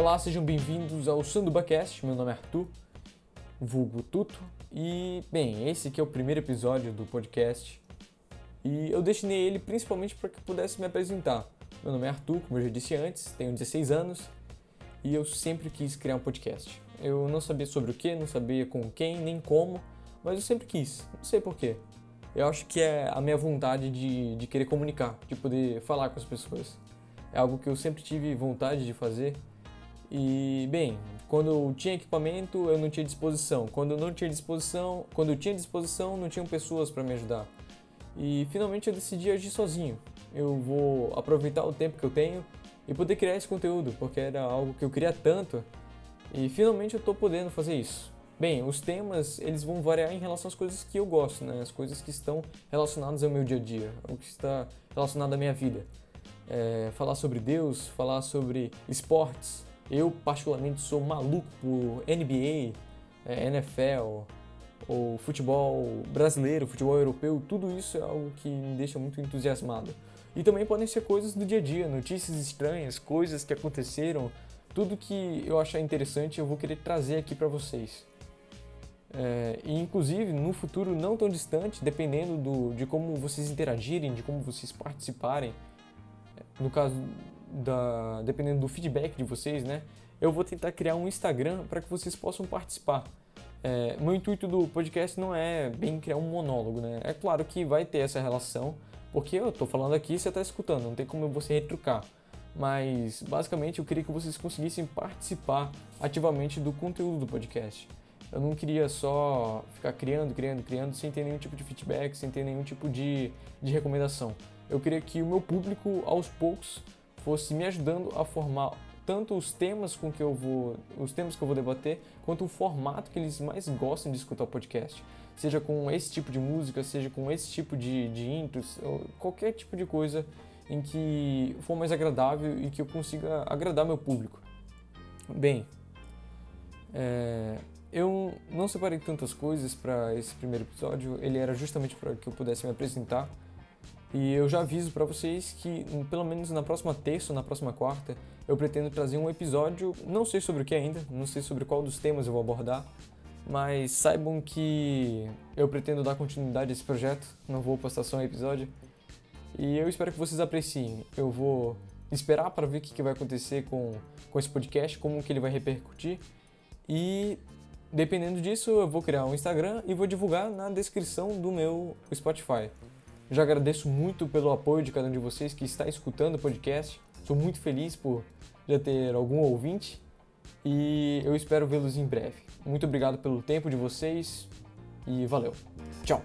Olá, sejam bem-vindos ao SandubaCast. Meu nome é Arthur, vulgo Tuto. E, bem, esse aqui é o primeiro episódio do podcast. E eu destinei ele principalmente para que pudesse me apresentar. Meu nome é Arthur, como eu já disse antes, tenho 16 anos e eu sempre quis criar um podcast. Eu não sabia sobre o que, não sabia com quem, nem como, mas eu sempre quis, não sei porquê. Eu acho que é a minha vontade de, de querer comunicar, de poder falar com as pessoas. É algo que eu sempre tive vontade de fazer e, bem, quando eu tinha equipamento, eu não tinha disposição. Quando eu não tinha disposição, quando eu tinha disposição, não tinham pessoas para me ajudar. E finalmente eu decidi agir sozinho. Eu vou aproveitar o tempo que eu tenho e poder criar esse conteúdo, porque era algo que eu queria tanto. E finalmente eu estou podendo fazer isso. Bem, os temas eles vão variar em relação às coisas que eu gosto, né? As coisas que estão relacionadas ao meu dia a dia, o que está relacionado à minha vida. É, falar sobre Deus, falar sobre esportes, eu, particularmente, sou maluco por NBA, é, NFL, ou futebol brasileiro, futebol europeu, tudo isso é algo que me deixa muito entusiasmado. E também podem ser coisas do dia a dia, notícias estranhas, coisas que aconteceram, tudo que eu achar interessante eu vou querer trazer aqui para vocês. É, e inclusive no futuro não tão distante, dependendo do, de como vocês interagirem, de como vocês participarem, no caso da, dependendo do feedback de vocês, né, eu vou tentar criar um Instagram para que vocês possam participar. É, meu intuito do podcast não é bem criar um monólogo, né? É claro que vai ter essa relação, porque eu estou falando aqui e você está escutando, não tem como você retrucar. Mas basicamente eu queria que vocês conseguissem participar ativamente do conteúdo do podcast. Eu não queria só ficar criando, criando, criando sem ter nenhum tipo de feedback, sem ter nenhum tipo de, de recomendação. Eu queria que o meu público, aos poucos, fosse me ajudando a formar tanto os temas com que eu vou, os temas que eu vou debater, quanto o formato que eles mais gostam de escutar o podcast. Seja com esse tipo de música, seja com esse tipo de, de intros, qualquer tipo de coisa em que for mais agradável e que eu consiga agradar meu público. Bem, é, eu não separei tantas coisas para esse primeiro episódio, ele era justamente para que eu pudesse me apresentar e eu já aviso para vocês que, pelo menos na próxima terça ou na próxima quarta, eu pretendo trazer um episódio, não sei sobre o que ainda, não sei sobre qual dos temas eu vou abordar, mas saibam que eu pretendo dar continuidade a esse projeto, não vou postar só um episódio. E eu espero que vocês apreciem. Eu vou esperar para ver o que vai acontecer com, com esse podcast, como que ele vai repercutir. E dependendo disso, eu vou criar um Instagram e vou divulgar na descrição do meu Spotify. Já agradeço muito pelo apoio de cada um de vocês que está escutando o podcast. Sou muito feliz por já ter algum ouvinte e eu espero vê-los em breve. Muito obrigado pelo tempo de vocês e valeu. Tchau.